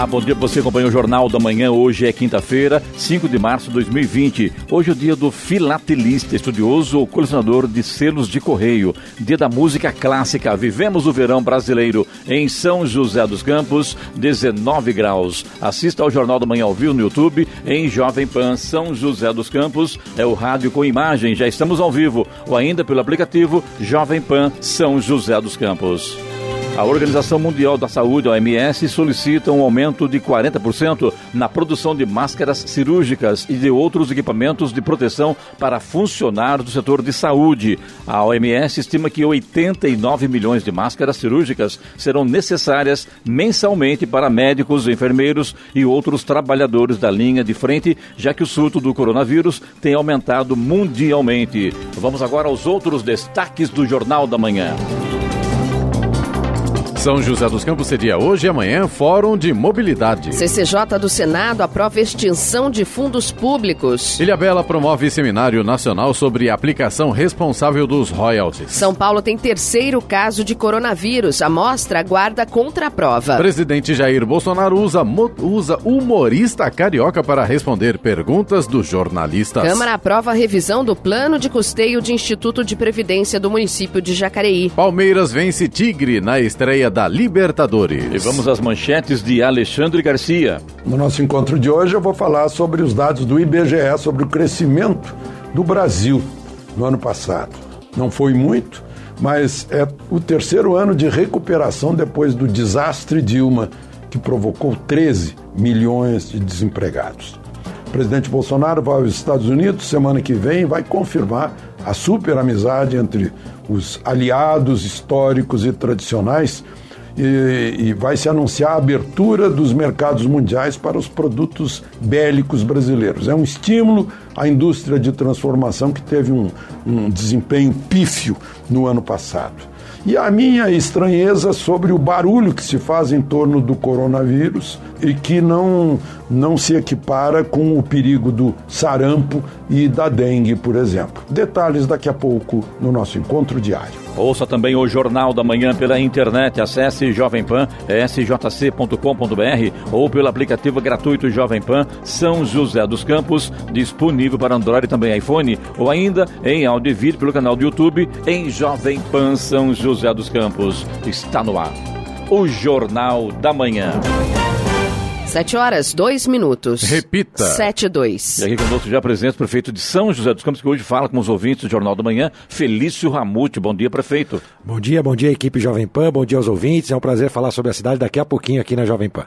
Olá, bom dia você acompanha o Jornal da Manhã. Hoje é quinta-feira, 5 de março de 2020. Hoje é o dia do filatelista, estudioso ou colecionador de selos de correio. Dia da música clássica. Vivemos o verão brasileiro em São José dos Campos, 19 graus. Assista ao Jornal da Manhã ao vivo no YouTube em Jovem Pan São José dos Campos. É o rádio com imagem. Já estamos ao vivo ou ainda pelo aplicativo Jovem Pan São José dos Campos. A Organização Mundial da Saúde, OMS, solicita um aumento de 40% na produção de máscaras cirúrgicas e de outros equipamentos de proteção para funcionários do setor de saúde. A OMS estima que 89 milhões de máscaras cirúrgicas serão necessárias mensalmente para médicos, enfermeiros e outros trabalhadores da linha de frente, já que o surto do coronavírus tem aumentado mundialmente. Vamos agora aos outros destaques do Jornal da Manhã. São José dos Campos seria hoje e amanhã Fórum de Mobilidade. CCJ do Senado aprova extinção de fundos públicos. Ilhabela promove seminário nacional sobre aplicação responsável dos royalties. São Paulo tem terceiro caso de coronavírus. A mostra aguarda contraprova. Presidente Jair Bolsonaro usa, usa humorista carioca para responder perguntas dos jornalistas. Câmara aprova a revisão do plano de custeio de Instituto de Previdência do município de Jacareí. Palmeiras vence Tigre na estreia da Libertadores. E vamos às manchetes de Alexandre Garcia. No nosso encontro de hoje eu vou falar sobre os dados do IBGE sobre o crescimento do Brasil no ano passado. Não foi muito, mas é o terceiro ano de recuperação depois do desastre Dilma, que provocou 13 milhões de desempregados. O presidente Bolsonaro vai aos Estados Unidos semana que vem e vai confirmar a super amizade entre os aliados históricos e tradicionais e, e, vai se anunciar a abertura dos mercados mundiais para os produtos bélicos brasileiros. É um estímulo à indústria de transformação que teve um, um desempenho pífio no ano passado. E a minha estranheza sobre o barulho que se faz em torno do coronavírus e que não, não se equipara com o perigo do sarampo e da dengue, por exemplo. Detalhes daqui a pouco no nosso encontro diário. Ouça também o Jornal da Manhã pela internet. Acesse Jovem Pan, sjc.com.br ou pelo aplicativo gratuito Jovem Pan São José dos Campos, disponível para Android e também iPhone, ou ainda em áudio e vídeo pelo canal do YouTube em Jovem Pan São José dos Campos. Está no ar. O Jornal da Manhã. 7 horas, 2 minutos. Repita. 7 e 2. E aqui conosco já presente o prefeito de São José dos Campos, que hoje fala com os ouvintes do Jornal da Manhã, Felício Ramute. Bom dia, prefeito. Bom dia, bom dia, equipe Jovem Pan, bom dia aos ouvintes. É um prazer falar sobre a cidade daqui a pouquinho aqui na Jovem Pan.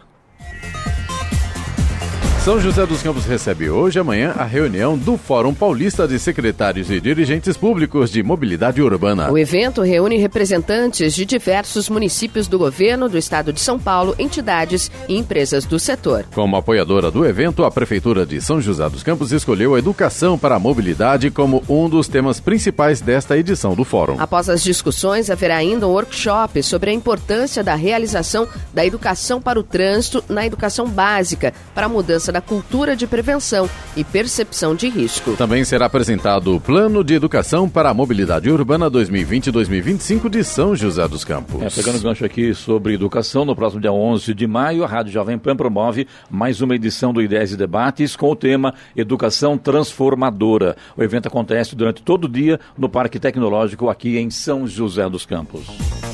São José dos Campos recebe hoje e amanhã a reunião do Fórum Paulista de Secretários e Dirigentes Públicos de Mobilidade Urbana. O evento reúne representantes de diversos municípios do governo do estado de São Paulo, entidades e empresas do setor. Como apoiadora do evento, a Prefeitura de São José dos Campos escolheu a educação para a mobilidade como um dos temas principais desta edição do Fórum. Após as discussões, haverá ainda um workshop sobre a importância da realização da educação para o trânsito na educação básica para a mudança da cultura de prevenção e percepção de risco. Também será apresentado o Plano de Educação para a Mobilidade Urbana 2020-2025 de São José dos Campos. É, pegando o gancho aqui sobre educação, no próximo dia 11 de maio, a Rádio Jovem Pan promove mais uma edição do Ideias e Debates com o tema Educação Transformadora. O evento acontece durante todo o dia no Parque Tecnológico aqui em São José dos Campos.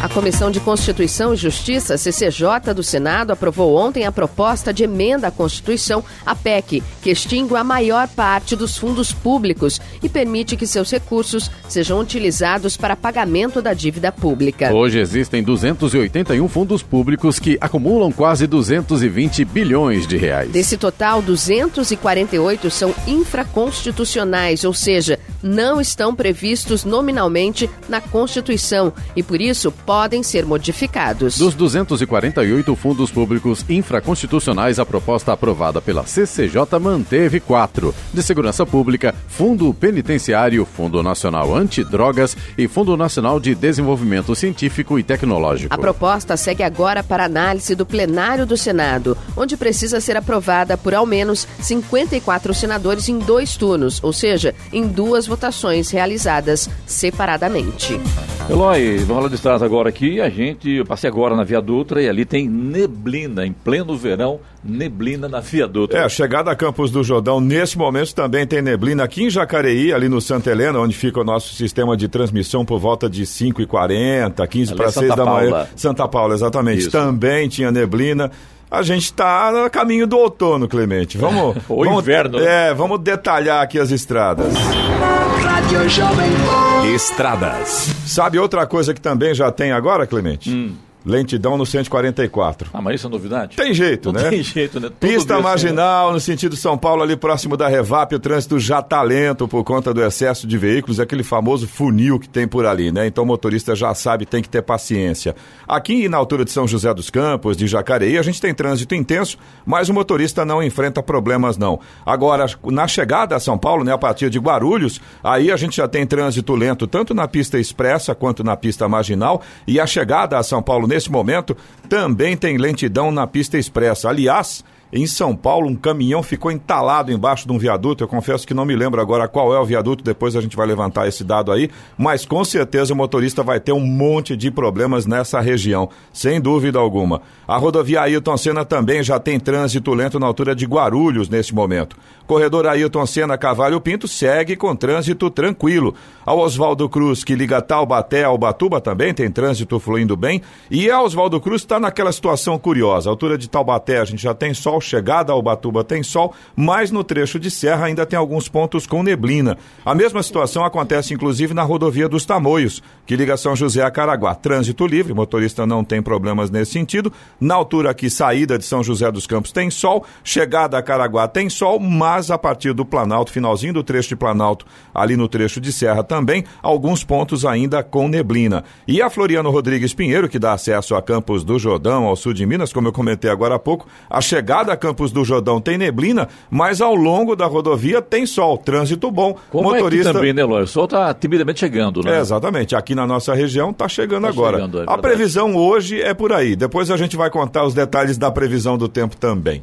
A Comissão de Constituição e Justiça, CCJ, do Senado, aprovou ontem a proposta de emenda à Constituição, a PEC, que extingue a maior parte dos fundos públicos e permite que seus recursos sejam utilizados para pagamento da dívida pública. Hoje existem 281 fundos públicos que acumulam quase 220 bilhões de reais. Desse total, 248 são infraconstitucionais, ou seja, não estão previstos nominalmente na Constituição e, por isso, podem ser modificados. Dos 248 fundos públicos infraconstitucionais, a proposta aprovada pela CCJ manteve quatro: de segurança pública, Fundo Penitenciário, Fundo Nacional Antidrogas e Fundo Nacional de Desenvolvimento Científico e Tecnológico. A proposta segue agora para análise do plenário do Senado, onde precisa ser aprovada por ao menos 54 senadores em dois turnos, ou seja, em duas votações realizadas separadamente. Eloy, vamos lá de estrada agora aqui. A gente, eu passei agora na Via Dutra e ali tem neblina, em pleno verão, neblina na Via Dutra. É, a chegada a Campos do Jordão, nesse momento também tem neblina aqui em Jacareí, ali no Santa Helena, onde fica o nosso sistema de transmissão por volta de 5h40, 15 para 6 da Paula. manhã. Santa Paula, exatamente. Isso. Também tinha neblina. A gente está no caminho do outono, Clemente. Vamos. Ou vamos, inverno? É, vamos detalhar aqui as estradas. Estradas. Sabe outra coisa que também já tem agora, Clemente? Hum. Lentidão no 144. Ah, mas isso é novidade? Tem jeito, Não né? tem jeito, né? Todo Pista dia marginal, no sentido São Paulo, ali próximo da Revap, o trânsito já tá lento por conta do excesso de veículos, aquele famoso funil que tem por ali, né? Então o motorista já sabe, tem que ter paciência. Aqui na altura de São José dos Campos, de Jacareí, a gente tem trânsito intenso, mas o motorista não enfrenta problemas, não. Agora, na chegada a São Paulo, né, a partir de Guarulhos, aí a gente já tem trânsito lento, tanto na pista expressa quanto na pista marginal, e a chegada a São Paulo, nesse momento, também tem lentidão na pista expressa. Aliás, em São Paulo, um caminhão ficou entalado embaixo de um viaduto. Eu confesso que não me lembro agora qual é o viaduto, depois a gente vai levantar esse dado aí, mas com certeza o motorista vai ter um monte de problemas nessa região, sem dúvida alguma. A rodovia Ailton Senna também já tem trânsito lento na altura de Guarulhos nesse momento. Corredor Ailton Senna Cavalho Pinto segue com trânsito tranquilo. A Oswaldo Cruz, que liga Taubaté ao Batuba, também tem trânsito fluindo bem. E a Oswaldo Cruz está naquela situação curiosa. A altura de Taubaté a gente já tem sol, chegada ao Batuba tem sol, mas no trecho de serra ainda tem alguns pontos com neblina. A mesma situação acontece inclusive na rodovia dos Tamoios, que liga São José a Caraguá. Trânsito livre, motorista não tem problemas nesse sentido. Na altura aqui, saída de São José dos Campos tem sol, chegada a Caraguá tem sol, mas a partir do Planalto, finalzinho do trecho de Planalto, ali no trecho de serra também, alguns pontos ainda com neblina. E a Floriano Rodrigues Pinheiro, que dá acesso a Campos do Jordão, ao sul de Minas, como eu comentei agora há pouco, a chegada a Campos do Jordão tem neblina, mas ao longo da rodovia tem sol, trânsito bom. Como motorista é também, né, Eloy? O sol está timidamente chegando, né? é, exatamente. Aqui na nossa região está chegando Tá agora. chegando, é a previsão hoje é por aí. Depois a gente vai contar os detalhes da previsão do tempo também.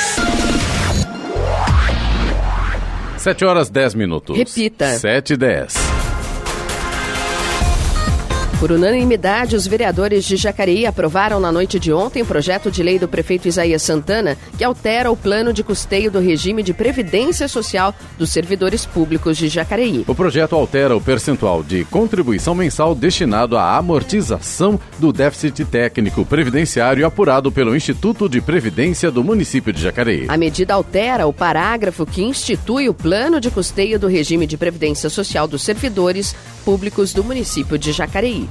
7 horas 10 minutos. Repita. 7 e 10. Por unanimidade, os vereadores de Jacareí aprovaram na noite de ontem o projeto de lei do prefeito Isaías Santana, que altera o plano de custeio do regime de previdência social dos servidores públicos de Jacareí. O projeto altera o percentual de contribuição mensal destinado à amortização do déficit técnico previdenciário apurado pelo Instituto de Previdência do município de Jacareí. A medida altera o parágrafo que institui o plano de custeio do regime de previdência social dos servidores públicos do município de Jacareí.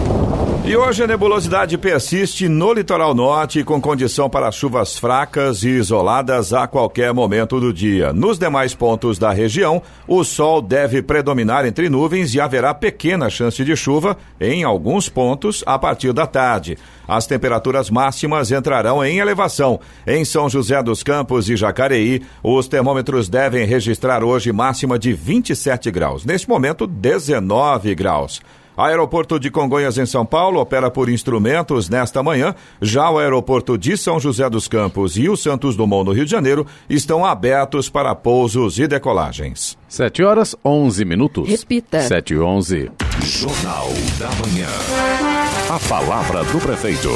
E hoje a nebulosidade persiste no litoral norte com condição para chuvas fracas e isoladas a qualquer momento do dia. Nos demais pontos da região, o sol deve predominar entre nuvens e haverá pequena chance de chuva em alguns pontos a partir da tarde. As temperaturas máximas entrarão em elevação. Em São José dos Campos e Jacareí, os termômetros devem registrar hoje máxima de 27 graus. Neste momento, 19 graus. Aeroporto de Congonhas, em São Paulo, opera por instrumentos nesta manhã. Já o aeroporto de São José dos Campos e o Santos Dumont, no Rio de Janeiro, estão abertos para pousos e decolagens. 7 horas 11 minutos. Repita. 7 e 11. Jornal da Manhã. A palavra do prefeito.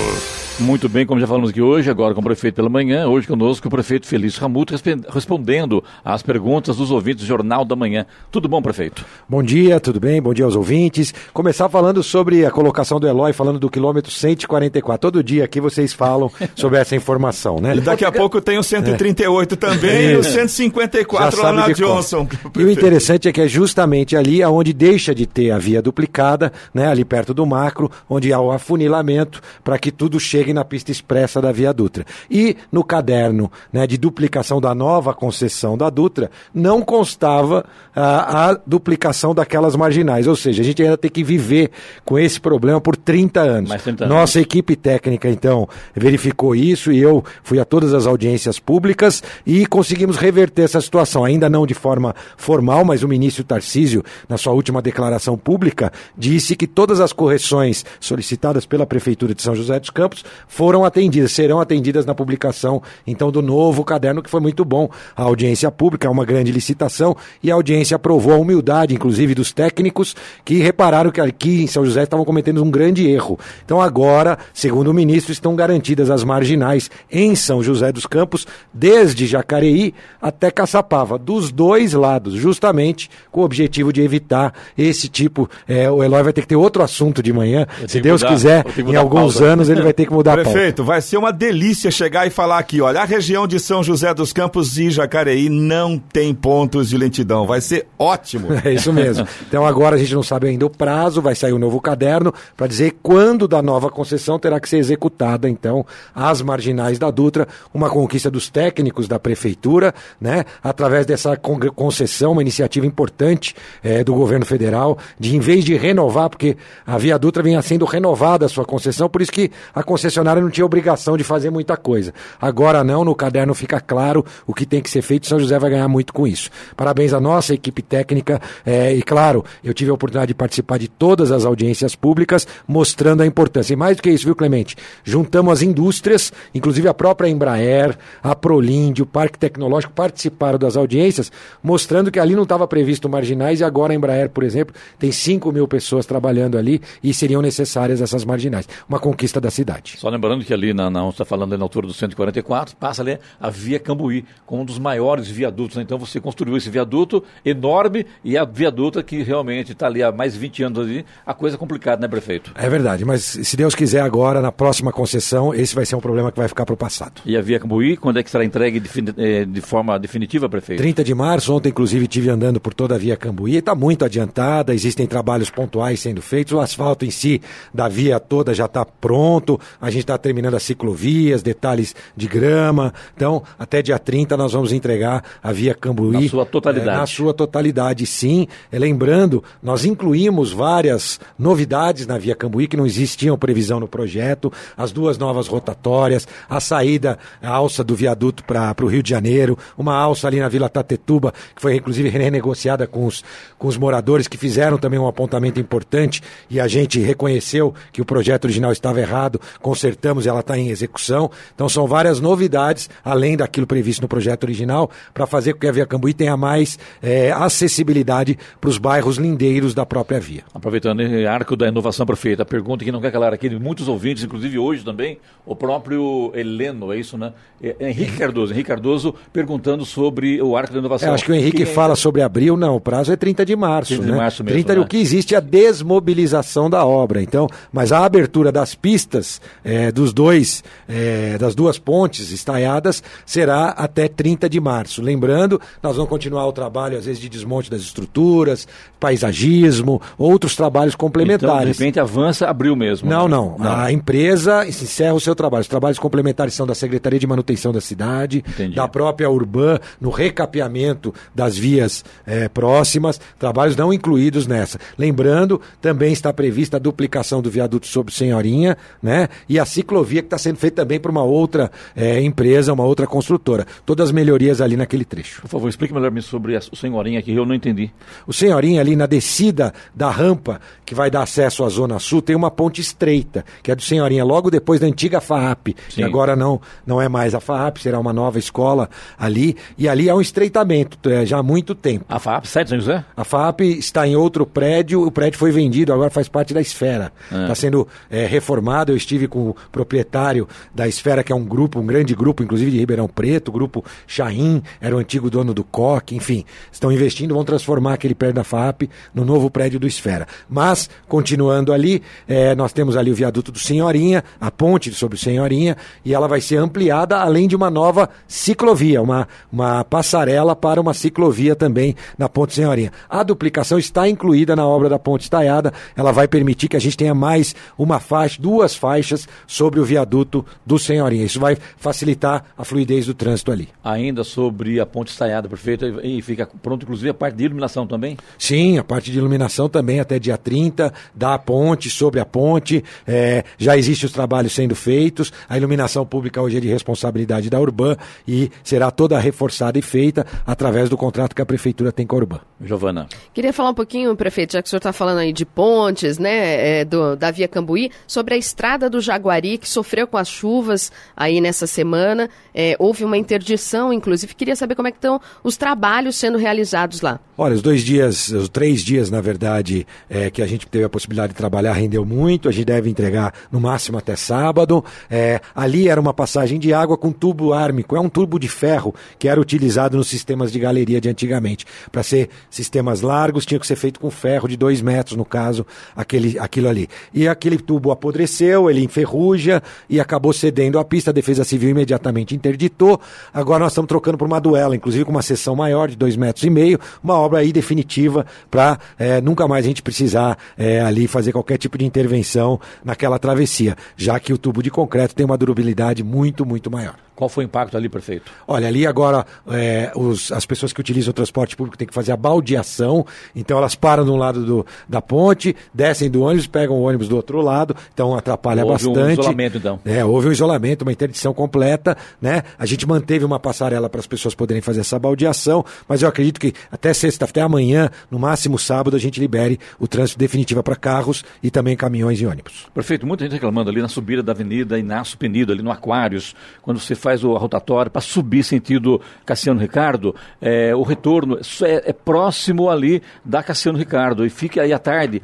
Muito bem, como já falamos aqui hoje, agora com o prefeito pela manhã, hoje conosco o prefeito Felício Ramuto respondendo às perguntas dos ouvintes do Jornal da Manhã. Tudo bom, prefeito? Bom dia, tudo bem? Bom dia aos ouvintes. Começar falando sobre a colocação do Eloy, falando do quilômetro 144. Todo dia aqui vocês falam sobre essa informação, né? E daqui a pouco tem o 138 é. também e o 154 lá na Johnson. E o interessante é que é justamente ali onde deixa de ter a via duplicada, né? Ali perto do macro, onde há o afunilamento para que tudo chegue chegue na pista expressa da Via Dutra. E no caderno né, de duplicação da nova concessão da Dutra, não constava a, a duplicação daquelas marginais. Ou seja, a gente ainda tem que viver com esse problema por 30 anos. 30 anos. Nossa equipe técnica, então, verificou isso e eu fui a todas as audiências públicas e conseguimos reverter essa situação. Ainda não de forma formal, mas o ministro Tarcísio, na sua última declaração pública, disse que todas as correções solicitadas pela Prefeitura de São José dos Campos foram atendidas, serão atendidas na publicação, então, do novo caderno, que foi muito bom. A audiência pública, uma grande licitação, e a audiência aprovou a humildade, inclusive, dos técnicos, que repararam que aqui em São José estavam cometendo um grande erro. Então, agora, segundo o ministro, estão garantidas as marginais em São José dos Campos, desde Jacareí até Caçapava, dos dois lados, justamente com o objetivo de evitar esse tipo. É, o Eloy vai ter que ter outro assunto de manhã, se Deus mudar, quiser, em alguns anos ele vai ter que mudar Prefeito, vai ser uma delícia chegar e falar aqui, olha, a região de São José dos Campos e Jacareí não tem pontos de lentidão. Vai ser ótimo. É isso mesmo. Então agora a gente não sabe ainda o prazo, vai sair o um novo caderno para dizer quando da nova concessão terá que ser executada, então, as marginais da Dutra, uma conquista dos técnicos da prefeitura, né, através dessa concessão, uma iniciativa importante é, do governo federal, de em vez de renovar, porque a Via Dutra vinha sendo renovada a sua concessão, por isso que a concessão concessionária não tinha obrigação de fazer muita coisa. Agora não, no caderno fica claro o que tem que ser feito, São José vai ganhar muito com isso. Parabéns à nossa equipe técnica é, e, claro, eu tive a oportunidade de participar de todas as audiências públicas, mostrando a importância. E mais do que isso, viu, Clemente? Juntamos as indústrias, inclusive a própria Embraer, a Prolinde, o Parque Tecnológico participaram das audiências, mostrando que ali não estava previsto marginais e agora a Embraer, por exemplo, tem 5 mil pessoas trabalhando ali e seriam necessárias essas marginais. Uma conquista da cidade. Só lembrando que ali, na, na, está falando ali na altura do 144, passa ali a Via Cambuí, com um dos maiores viadutos. Né? Então você construiu esse viaduto enorme e a viaduta que realmente está ali há mais de 20 anos ali, a coisa é complicada, né, prefeito? É verdade, mas se Deus quiser agora, na próxima concessão, esse vai ser um problema que vai ficar para o passado. E a Via Cambuí, quando é que será entregue de, eh, de forma definitiva, prefeito? 30 de março, ontem inclusive tive andando por toda a Via Cambuí, está muito adiantada, existem trabalhos pontuais sendo feitos, o asfalto em si da via toda já está pronto, a gente está terminando as ciclovias, detalhes de grama. Então, até dia 30 nós vamos entregar a Via Cambuí. Na sua totalidade. É, na sua totalidade, sim. É, lembrando, nós incluímos várias novidades na Via Cambuí que não existiam previsão no projeto. As duas novas rotatórias, a saída, a alça do viaduto para o Rio de Janeiro, uma alça ali na Vila Tatetuba, que foi inclusive renegociada com os, com os moradores que fizeram também um apontamento importante e a gente reconheceu que o projeto original estava errado, consertamos ela está em execução. Então são várias novidades, além daquilo previsto no projeto original, para fazer com que a Via Cambuí tenha mais é, acessibilidade para os bairros lindeiros da própria via. Aproveitando o arco da inovação, prefeito, a pergunta que não quer calar aqui de muitos ouvintes, inclusive hoje também, o próprio Heleno, é isso, né? É, é Henrique Cardoso. Henrique Cardoso perguntando sobre o arco da inovação. É, acho que o Henrique que fala é... sobre abril, não, o prazo é 30 de março. 30 né? de março mesmo. 30 né? o que existe é a desmobilização da obra. Então, mas a abertura das pistas é, dos dois, é, das duas pontes estaiadas será até 30 de março. Lembrando, nós vamos continuar o trabalho, às vezes, de desmonte das estruturas, paisagismo, outros trabalhos complementares. Então, de repente avança, abriu mesmo. Não, né? não, não. A empresa encerra o seu trabalho. Os trabalhos complementares são da Secretaria de Manutenção da Cidade, Entendi. da própria Urban, no recapeamento das vias é, próximas, trabalhos não incluídos nessa. Lembrando, também está prevista a duplicação do viaduto sobre Senhorinha, né? E a ciclovia que está sendo feita também por uma outra é, empresa, uma outra construtora. Todas as melhorias ali naquele trecho. Por favor, explique melhor sobre o Senhorinha que eu não entendi. O Senhorinha ali na descida da rampa que vai dar acesso à Zona Sul tem uma ponte estreita, que é do Senhorinha, logo depois da antiga FAAP, Sim. que agora não, não é mais a FAAP, será uma nova escola ali. E ali é um estreitamento, é, já há muito tempo. A FAAP, certo, São José? A FAAP está em outro prédio, o prédio foi vendido, agora faz parte da Esfera. Está é. sendo é, reformado, eu estive com o proprietário da Esfera, que é um grupo, um grande grupo, inclusive de Ribeirão Preto, o grupo Chaim, era o antigo dono do COC, enfim. Estão investindo, vão transformar aquele prédio da FAAP no novo prédio do Esfera. Mas, continuando ali, é, nós temos ali o viaduto do Senhorinha, a ponte sobre o Senhorinha, e ela vai ser ampliada, além de uma nova ciclovia, uma, uma passarela para uma ciclovia também na Ponte Senhorinha. A duplicação está incluída na obra da Ponte Estaiada, ela vai permitir que a gente tenha mais uma faixa, duas faixas sobre o viaduto do Senhorinha. Isso vai facilitar a fluidez do trânsito ali. Ainda sobre a Ponte Estaiada, prefeito, e fica pronto inclusive a parte de iluminação também? Sim, a parte de iluminação também até dia 30, da ponte, sobre a ponte, é, já existem os trabalhos sendo feitos, a iluminação pública hoje é de responsabilidade da Urban e será toda reforçada e feita através do contrato que a Prefeitura tem com a Urban. Giovana. Queria falar um pouquinho, prefeito, já que o senhor está falando aí de pontes, né, é, do, da Via Cambuí, sobre a estrada do Jaguari, que sofreu com as chuvas aí nessa semana, é, houve uma interdição, inclusive, queria saber como é que estão os trabalhos sendo realizados lá. Olha, os dois dias, os três dias, na verdade, é, que a gente teve a possibilidade de trabalhar rendeu muito, a gente deve entregar no máximo até sábado. É, ali era uma passagem de água com tubo ármico, é um tubo de ferro que era utilizado nos sistemas de galeria de antigamente. Para ser sistemas largos, tinha que ser feito com ferro de dois metros, no caso, aquele, aquilo ali. E aquele tubo apodreceu, ele enferruja e acabou cedendo à pista. A Defesa Civil imediatamente interditou. Agora nós estamos trocando por uma duela, inclusive com uma seção maior de dois metros e meio, uma obra aí definitiva para é, nunca mais a gente precisar é, ali fazer qualquer tipo de intervenção naquela travessia, já que o tubo de concreto tem uma durabilidade muito, muito maior. Qual foi o impacto ali, prefeito? Olha, ali agora é, os, as pessoas que utilizam o transporte público têm que fazer a baldeação, então elas param de um lado do, da ponte, descem do ônibus, pegam o ônibus do outro lado, então atrapalha houve bastante. Houve um isolamento, então. É, houve um isolamento, uma interdição completa, né? A gente manteve uma passarela para as pessoas poderem fazer essa baldeação, mas eu acredito que até sexta, até amanhã, no máximo sábado, a gente libere o trânsito definitivo para carros e também caminhões e ônibus. Prefeito, muita gente reclamando ali na subida da avenida Inácio Penido, ali no Aquários, quando você faz o, a rotatória para subir sentido Cassiano Ricardo, é, o retorno é, é, próximo ali da Cassiano Ricardo e fica aí à tarde,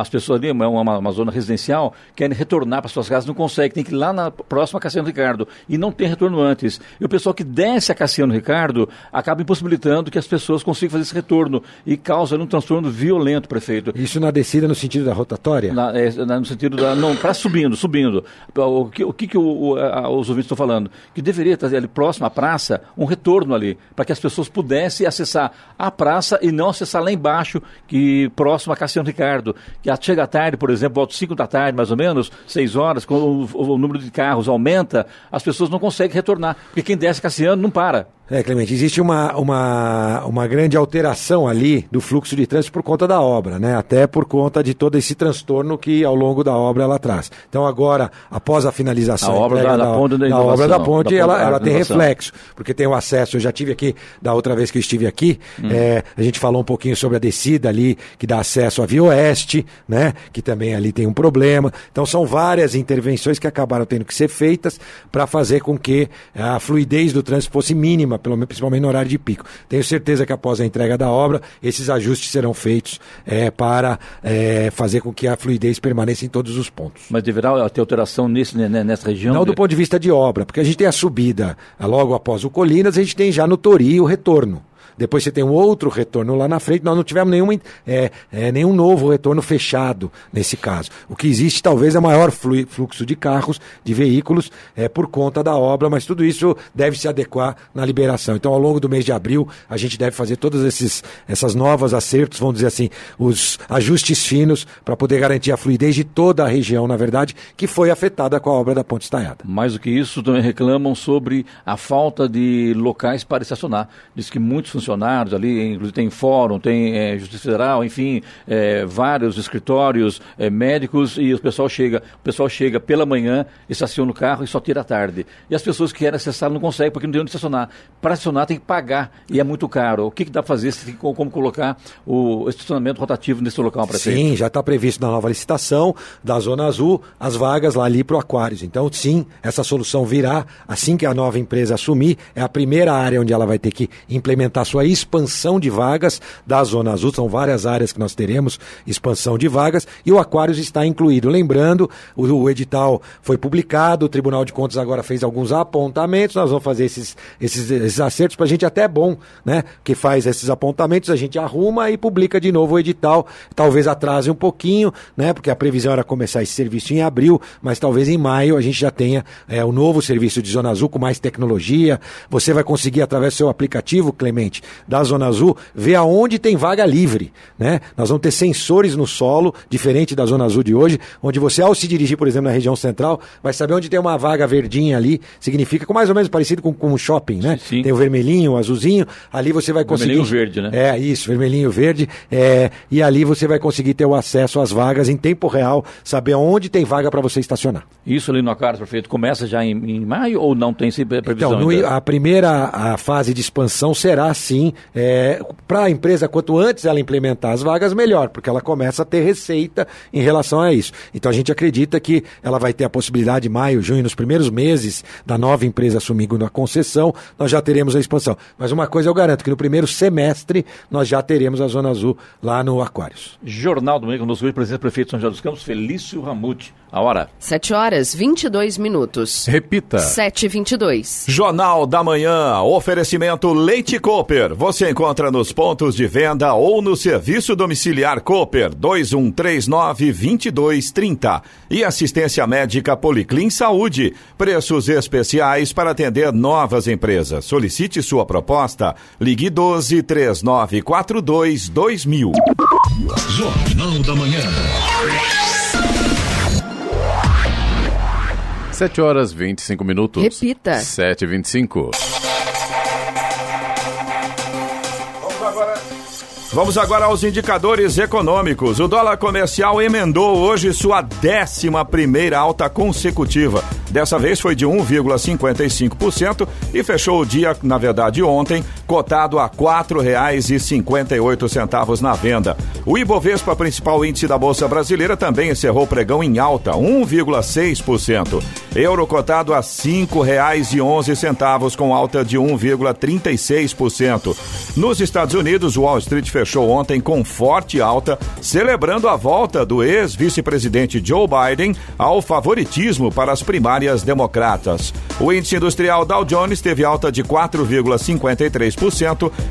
as pessoas ali, é uma, uma, zona residencial, querem retornar para suas casas, não conseguem, tem que ir lá na próxima Cassiano Ricardo e não tem retorno antes. E o pessoal que desce a Cassiano Ricardo acaba impossibilitando que as pessoas consigam fazer esse retorno e causa um transtorno violento, prefeito. Isso na descida no sentido da rotatória? Na, é, no sentido da. Não, para subindo, subindo. O que, o que, que o, a, os ouvintes estão falando? Que deveria trazer ali próximo à praça um retorno ali, para que as pessoas pudessem acessar a praça e não acessar lá embaixo, que próximo a Cassiano Ricardo. Que chega à tarde, por exemplo, volta 5 da tarde, mais ou menos, 6 horas, quando o, o, número de carros aumenta, as pessoas não conseguem retornar. Porque quem desce Cassiano não para. É, Clemente, existe uma, uma, uma grande alteração ali do fluxo de trânsito por conta da obra, né? Até por conta de todo esse transtorno que ao longo da obra ela traz. Então agora, após a finalização a obra da, da, da, ponte, da, obra da ponte, da ela, ela tem reflexo, porque tem o acesso. Eu já tive aqui, da outra vez que eu estive aqui, hum. é, a gente falou um pouquinho sobre a descida ali, que dá acesso à Via Oeste, né? Que também ali tem um problema. Então são várias intervenções que acabaram tendo que ser feitas para fazer com que a fluidez do trânsito fosse mínima pelo menos principalmente no horário de pico. Tenho certeza que após a entrega da obra, esses ajustes serão feitos é, para é, fazer com que a fluidez permaneça em todos os pontos. Mas deverá ter alteração nesse, né, né, nessa região? Não do ponto de vista de obra, porque a gente tem a subida logo após o Colinas, a gente tem já no Tori o retorno. Depois você tem um outro retorno lá na frente. Nós não tivemos nenhum, é, é, nenhum novo retorno fechado nesse caso. O que existe talvez é maior fluxo de carros, de veículos, é, por conta da obra, mas tudo isso deve se adequar na liberação. Então, ao longo do mês de abril, a gente deve fazer todas esses, essas novas acertos, vamos dizer assim, os ajustes finos para poder garantir a fluidez de toda a região, na verdade, que foi afetada com a obra da Ponte Estaiada. Mais do que isso, também reclamam sobre a falta de locais para estacionar. Diz que muitos funcionários ali, inclusive tem fórum, tem é, Justiça Federal, enfim, é, vários escritórios é, médicos e o pessoal chega, o pessoal chega pela manhã, estaciona o carro e só tira à tarde. E as pessoas que querem acessar não conseguem porque não tem onde estacionar. Para estacionar tem que pagar e é muito caro. O que, que dá para fazer? Como colocar o estacionamento rotativo nesse local para Sim, já está previsto na nova licitação da Zona Azul as vagas lá ali para o Aquários. Então, sim, essa solução virá assim que a nova empresa assumir. É a primeira área onde ela vai ter que implementar sua expansão de vagas da Zona Azul. São várias áreas que nós teremos expansão de vagas e o Aquários está incluído. Lembrando, o, o edital foi publicado, o Tribunal de Contas agora fez alguns apontamentos. Nós vamos fazer esses, esses, esses acertos para a gente até é bom, né? Que faz esses apontamentos, a gente arruma e publica de novo o edital. Talvez atrase um pouquinho, né? Porque a previsão era começar esse serviço em abril, mas talvez em maio a gente já tenha é, o novo serviço de Zona Azul com mais tecnologia. Você vai conseguir, através do seu aplicativo, Clemente, da Zona Azul, ver aonde tem vaga livre. Né? Nós vamos ter sensores no solo, diferente da Zona Azul de hoje, onde você, ao se dirigir, por exemplo, na região central, vai saber onde tem uma vaga verdinha ali. Significa com mais ou menos parecido com, com um shopping, né? Sim. Tem o vermelhinho, o azulzinho. Ali você vai conseguir. Vermelhinho verde, né? É, isso, vermelhinho verde. É, e ali você vai conseguir ter o acesso às vagas em tempo real, saber onde tem vaga para você estacionar. Isso ali no Acaros, prefeito, começa já em, em maio ou não tem previsão? Então, no, a primeira a fase de expansão será sim, é, para a empresa, quanto antes ela implementar as vagas, melhor, porque ela começa a ter receita em relação a isso. Então a gente acredita que ela vai ter a possibilidade, maio, junho, nos primeiros meses da nova empresa assumindo a concessão, nós já teremos a expansão. Mas uma coisa eu garanto, que no primeiro semestre nós já teremos a Zona Azul lá no Aquários. Jornal do Meio conosco hoje, presidente prefeito de São José dos Campos, Felício Ramute. A hora? 7 horas 22 minutos. Repita. 7 e 22. Jornal da Manhã. Oferecimento Leite Cooper. Você encontra nos pontos de venda ou no serviço domiciliar Cooper 2139 2230. E assistência médica Policlin Saúde. Preços especiais para atender novas empresas. Solicite sua proposta. Ligue 12 3942 2000. Jornal da Manhã. 7 horas 25 minutos. Repita. 7 e 25. Vamos agora aos indicadores econômicos. O dólar comercial emendou hoje sua décima primeira alta consecutiva. Dessa vez foi de 1,55% e fechou o dia, na verdade ontem, cotado a R$ 4,58 na venda. O Ibovespa, principal índice da Bolsa Brasileira, também encerrou pregão em alta, 1,6%. Euro cotado a R$ 5,11 com alta de 1,36%. Nos Estados Unidos, Wall Street fechou ontem com forte alta, celebrando a volta do ex-vice-presidente Joe Biden ao favoritismo para as primárias democratas. O índice industrial Dow Jones teve alta de 4,53%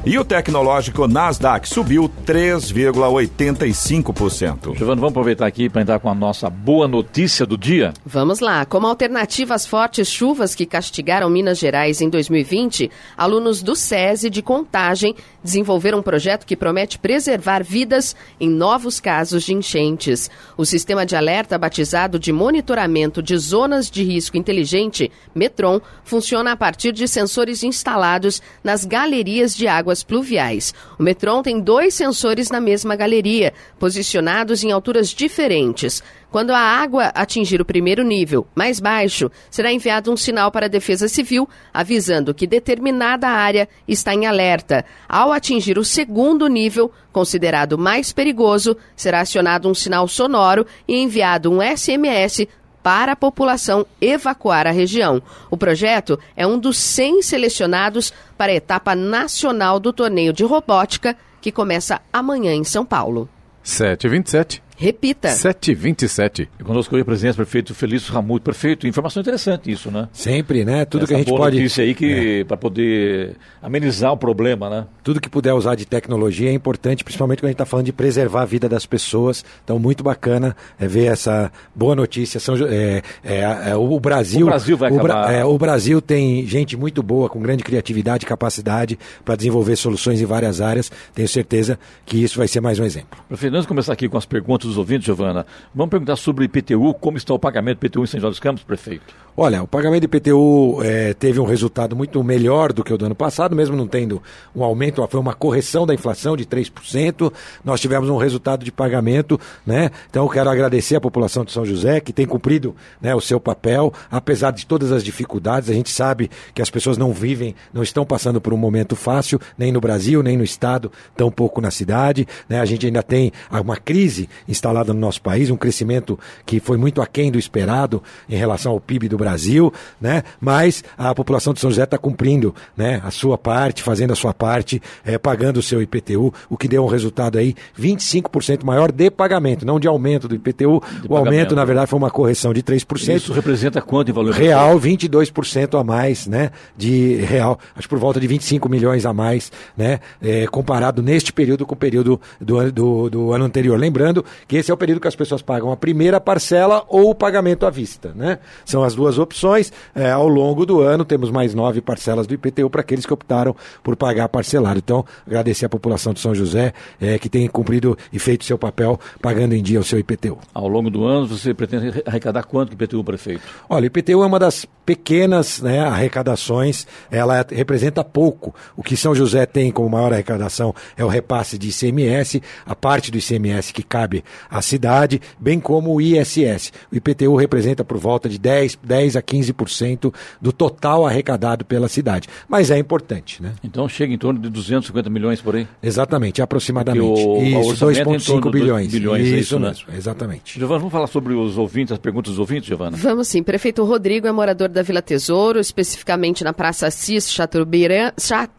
e o tecnológico Nasdaq subiu 3,85%. Giovana, vamos aproveitar aqui para entrar com a nossa boa notícia do dia? Vamos lá. Como alternativa às fortes chuvas que castigaram Minas Gerais em 2020, alunos do SESI de Contagem desenvolveram um projeto que promete preservar vidas em novos casos de enchentes. O sistema de alerta batizado de monitoramento de zonas de risco risco inteligente, Metron, funciona a partir de sensores instalados nas galerias de águas pluviais. O Metron tem dois sensores na mesma galeria, posicionados em alturas diferentes. Quando a água atingir o primeiro nível, mais baixo, será enviado um sinal para a Defesa Civil avisando que determinada área está em alerta. Ao atingir o segundo nível, considerado mais perigoso, será acionado um sinal sonoro e enviado um SMS para a população evacuar a região. O projeto é um dos 100 selecionados para a etapa nacional do torneio de robótica, que começa amanhã em São Paulo. 7h27. Repita. 727. E conosco hoje a presença do prefeito Felício Ramuto. Prefeito, informação interessante isso, né? Sempre, né? Tudo Essa que a gente boa pode. notícia aí que é. para poder amenizar o problema, né? Tudo que puder usar de tecnologia é importante, principalmente quando a gente está falando de preservar a vida das pessoas. Então, muito bacana é ver essa boa notícia. São, é, é, é, o Brasil. O Brasil vai o, acabar. é, o Brasil tem gente muito boa, com grande criatividade e capacidade para desenvolver soluções em várias áreas. Tenho certeza que isso vai ser mais um exemplo. Prefeito, de começar aqui com as perguntas dos ouvintes, Giovana, vamos perguntar sobre IPTU, como está o pagamento do IPTU em São José dos Campos, prefeito? Olha, o pagamento do IPTU é, teve um resultado muito melhor do que o do ano passado, mesmo não tendo um aumento, foi uma correção da inflação de 3%. Nós tivemos um resultado de pagamento, né? Então eu quero agradecer à população de São José que tem cumprido né, o seu papel, apesar de todas as dificuldades. A gente sabe que as pessoas não vivem, não estão passando por um momento fácil, nem no Brasil, nem no Estado, tampouco na cidade. Né? A gente ainda tem uma crise instalada no nosso país, um crescimento que foi muito aquém do esperado em relação ao PIB do Brasil, né? Mas a população de São José está cumprindo, né? A sua parte, fazendo a sua parte, é, pagando o seu IPTU, o que deu um resultado aí 25% maior de pagamento, não de aumento do IPTU. De o pagamento. aumento, na verdade, foi uma correção de 3%. Isso representa quanto em valor real? 22% a mais, né? De real, acho por volta de 25 milhões a mais, né? É, comparado neste período com o período do, do, do ano anterior. Lembrando que esse é o período que as pessoas pagam a primeira parcela ou o pagamento à vista, né? São as duas opções. É, ao longo do ano, temos mais nove parcelas do IPTU para aqueles que optaram por pagar parcelado. Então, agradecer à população de São José é, que tem cumprido e feito seu papel pagando em dia o seu IPTU. Ao longo do ano, você pretende arrecadar quanto do IPTU, prefeito? Olha, o IPTU é uma das pequenas né, arrecadações, ela representa pouco. O que São José tem como maior arrecadação é o repasse de ICMS, a parte do ICMS que cabe à cidade, bem como o ISS. O IPTU representa por volta de 10, 10 a 15% do total arrecadado pela cidade. Mas é importante, né? Então chega em torno de 250 milhões por aí? Exatamente, aproximadamente. O, isso, 2,5 bilhões. bilhões. Isso, é isso mesmo, né? exatamente. Giovana, vamos falar sobre os ouvintes, as perguntas dos ouvintes, Giovana? Vamos sim. Prefeito Rodrigo é morador da Vila Tesouro, especificamente na Praça Assis Chateaubriand. Chat,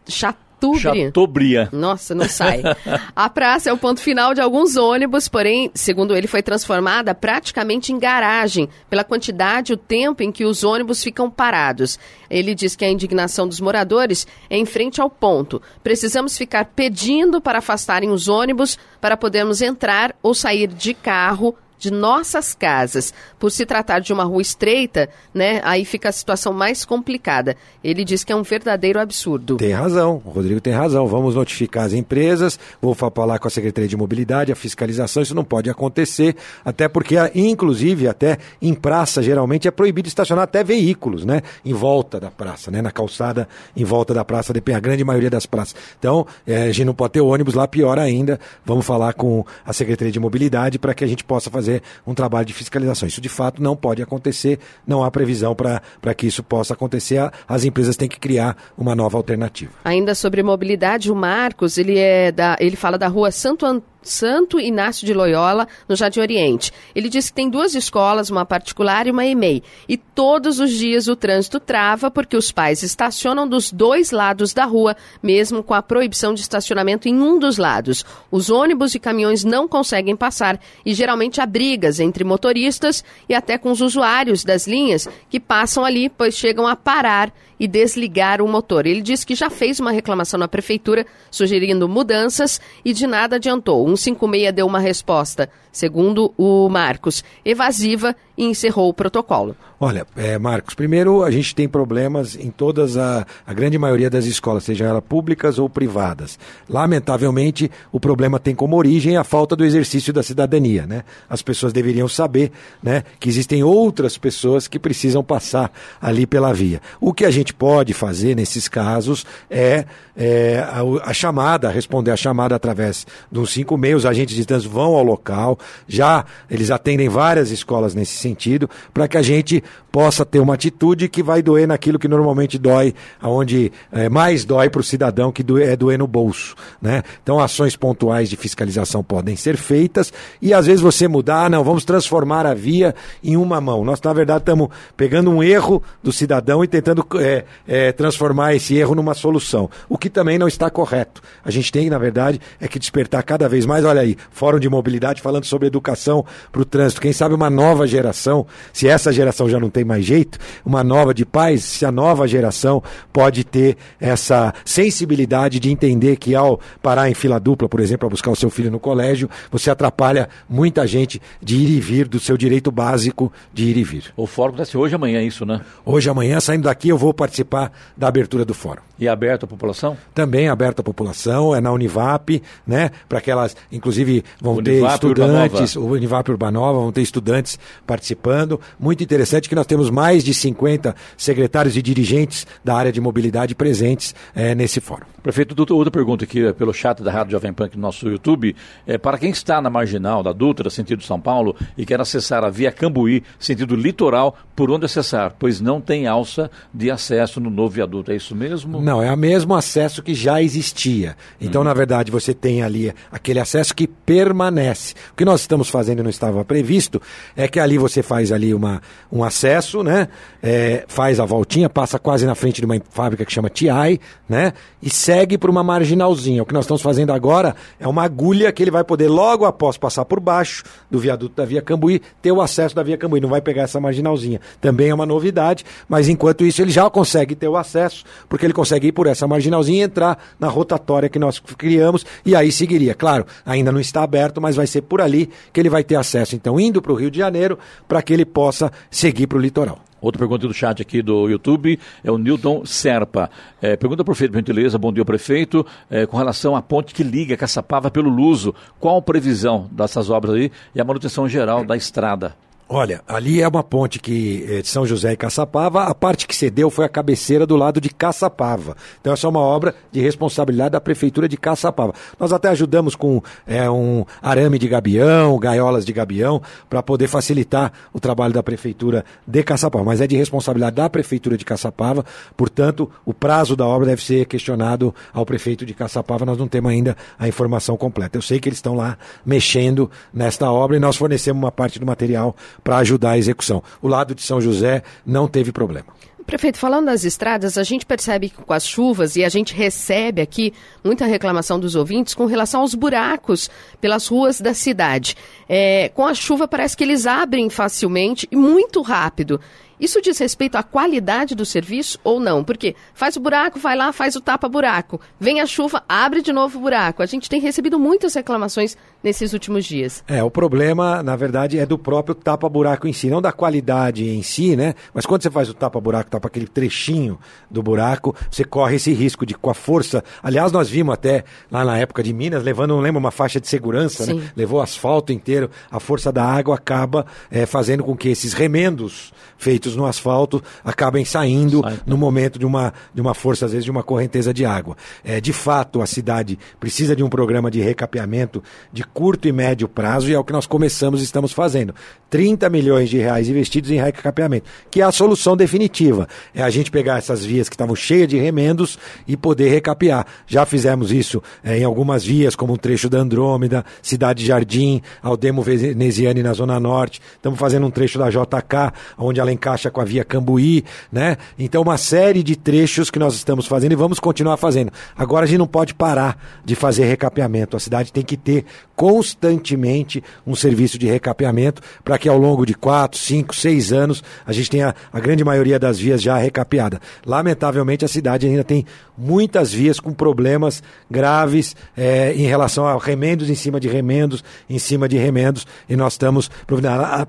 Chateaubriand. Nossa, não sai. a praça é o ponto final de alguns ônibus, porém, segundo ele, foi transformada praticamente em garagem pela quantidade e o tempo em que os ônibus ficam parados. Ele diz que a indignação dos moradores é em frente ao ponto. Precisamos ficar pedindo para afastarem os ônibus para podermos entrar ou sair de carro de nossas casas. Por se tratar de uma rua estreita, né, aí fica a situação mais complicada. Ele diz que é um verdadeiro absurdo. Tem razão, o Rodrigo tem razão. Vamos notificar as empresas, vou falar com a Secretaria de Mobilidade, a fiscalização, isso não pode acontecer, até porque, inclusive, até em praça, geralmente é proibido estacionar até veículos, né, em volta da praça, né, na calçada, em volta da praça, depende a grande maioria das praças. Então, é, a gente não pode ter ônibus lá, pior ainda, vamos falar com a Secretaria de Mobilidade para que a gente possa fazer um trabalho de fiscalização. Isso de fato não pode acontecer, não há previsão para que isso possa acontecer. As empresas têm que criar uma nova alternativa. Ainda sobre mobilidade, o Marcos, ele, é da, ele fala da rua Santo Antônio Santo Inácio de Loyola, no Jardim Oriente. Ele disse que tem duas escolas, uma particular e uma EMEI. E todos os dias o trânsito trava porque os pais estacionam dos dois lados da rua, mesmo com a proibição de estacionamento em um dos lados. Os ônibus e caminhões não conseguem passar e geralmente há brigas entre motoristas e até com os usuários das linhas que passam ali, pois chegam a parar e desligar o motor. Ele disse que já fez uma reclamação na prefeitura sugerindo mudanças e de nada adiantou. 156 deu uma resposta, segundo o Marcos, evasiva e encerrou o protocolo. Olha, é, Marcos, primeiro a gente tem problemas em todas a, a grande maioria das escolas, sejam elas públicas ou privadas. Lamentavelmente, o problema tem como origem a falta do exercício da cidadania, né? As pessoas deveriam saber, né, que existem outras pessoas que precisam passar ali pela via. O que a gente pode fazer nesses casos é, é a, a, chamada, responder a chamada através do 56, os agentes de trânsito vão ao local, já eles atendem várias escolas nesse sentido, para que a gente possa ter uma atitude que vai doer naquilo que normalmente dói, aonde é, mais dói para o cidadão, que doer, é doer no bolso. Né? Então, ações pontuais de fiscalização podem ser feitas e às vezes você mudar, ah, não, vamos transformar a via em uma mão. Nós, na verdade, estamos pegando um erro do cidadão e tentando é, é, transformar esse erro numa solução, o que também não está correto. A gente tem, na verdade, é que despertar cada vez mais. Olha aí, Fórum de Mobilidade falando sobre educação para o trânsito. Quem sabe uma nova geração, se essa geração já não tem mais jeito, uma nova de pais, se a nova geração pode ter essa sensibilidade de entender que ao parar em fila dupla, por exemplo, para buscar o seu filho no colégio, você atrapalha muita gente de ir e vir, do seu direito básico de ir e vir. O fórum acontece hoje e amanhã, é isso, né? Hoje amanhã, saindo daqui, eu vou participar da abertura do fórum. E é aberto à população? Também é aberto à população, é na Univap, né? Para aquelas, inclusive, vão Univap ter estudantes, o Univap Urbanova, vão ter estudantes participando. Muito interessante que nós temos mais de 50 secretários e dirigentes da área de mobilidade presentes é, nesse fórum. Prefeito, outra pergunta aqui pelo chat da Rádio Jovem Pan no nosso YouTube. É, para quem está na marginal da Dutra, sentido São Paulo, e quer acessar a via Cambuí, sentido litoral, por onde acessar? Pois não tem alça de acesso no novo viaduto. É isso mesmo? Não, é o mesmo acesso que já existia. Então, uhum. na verdade, você tem ali aquele acesso que permanece. O que nós estamos fazendo e não estava previsto é que ali você faz ali uma, um acesso, né? É, faz a voltinha, passa quase na frente de uma fábrica que chama TI, né? E segue para uma marginalzinha. O que nós estamos fazendo agora é uma agulha que ele vai poder, logo após passar por baixo do viaduto da Via Cambuí, ter o acesso da Via Cambuí. Não vai pegar essa marginalzinha. Também é uma novidade, mas enquanto isso ele já consegue ter o acesso, porque ele consegue ir por essa marginalzinha e entrar na rotatória que nós criamos e aí seguiria. Claro, ainda não está aberto, mas vai ser por ali que ele vai ter acesso. Então, indo para o Rio de Janeiro, para que ele possa seguir para o litoral. Outra pergunta do chat aqui do YouTube é o Newton Serpa. É, pergunta para o prefeito, por gentileza, bom dia, prefeito, é, com relação à ponte que liga Caçapava pelo Luso. Qual a previsão dessas obras aí e a manutenção geral da estrada? Olha, ali é uma ponte que é de São José e Caçapava. A parte que cedeu foi a cabeceira do lado de Caçapava. Então essa é uma obra de responsabilidade da prefeitura de Caçapava. Nós até ajudamos com é, um arame de gabião, gaiolas de gabião, para poder facilitar o trabalho da prefeitura de Caçapava. Mas é de responsabilidade da prefeitura de Caçapava. Portanto, o prazo da obra deve ser questionado ao prefeito de Caçapava. Nós não temos ainda a informação completa. Eu sei que eles estão lá mexendo nesta obra e nós fornecemos uma parte do material para ajudar a execução. O lado de São José não teve problema. Prefeito, falando das estradas, a gente percebe que com as chuvas e a gente recebe aqui muita reclamação dos ouvintes com relação aos buracos pelas ruas da cidade. É, com a chuva parece que eles abrem facilmente e muito rápido. Isso diz respeito à qualidade do serviço ou não? Porque faz o buraco, vai lá, faz o tapa-buraco. Vem a chuva, abre de novo o buraco. A gente tem recebido muitas reclamações nesses últimos dias. É, o problema, na verdade, é do próprio tapa-buraco em si, não da qualidade em si, né? Mas quando você faz o tapa-buraco, tapa aquele trechinho do buraco, você corre esse risco de, com a força. Aliás, nós vimos até lá na época de Minas, levando, não lembro, uma faixa de segurança, né? Levou asfalto inteiro, a força da água acaba é, fazendo com que esses remendos feitos no asfalto acabem saindo Sai. no momento de uma, de uma força, às vezes, de uma correnteza de água. É, de fato, a cidade precisa de um programa de recapeamento de curto e médio prazo e é o que nós começamos e estamos fazendo. 30 milhões de reais investidos em recapeamento, que é a solução definitiva. É a gente pegar essas vias que estavam cheias de remendos e poder recapear. Já fizemos isso é, em algumas vias, como o um trecho da Andrômeda, Cidade Jardim, Aldemo Veneziane na Zona Norte. Estamos fazendo um trecho da JK, onde ela encaixa com a via Cambuí, né? Então, uma série de trechos que nós estamos fazendo e vamos continuar fazendo. Agora a gente não pode parar de fazer recapeamento. A cidade tem que ter constantemente um serviço de recapeamento para que ao longo de quatro, cinco, seis anos a gente tenha a grande maioria das vias já recapeada. Lamentavelmente a cidade ainda tem muitas vias com problemas graves é, em relação a remendos em cima de remendos, em cima de remendos e nós estamos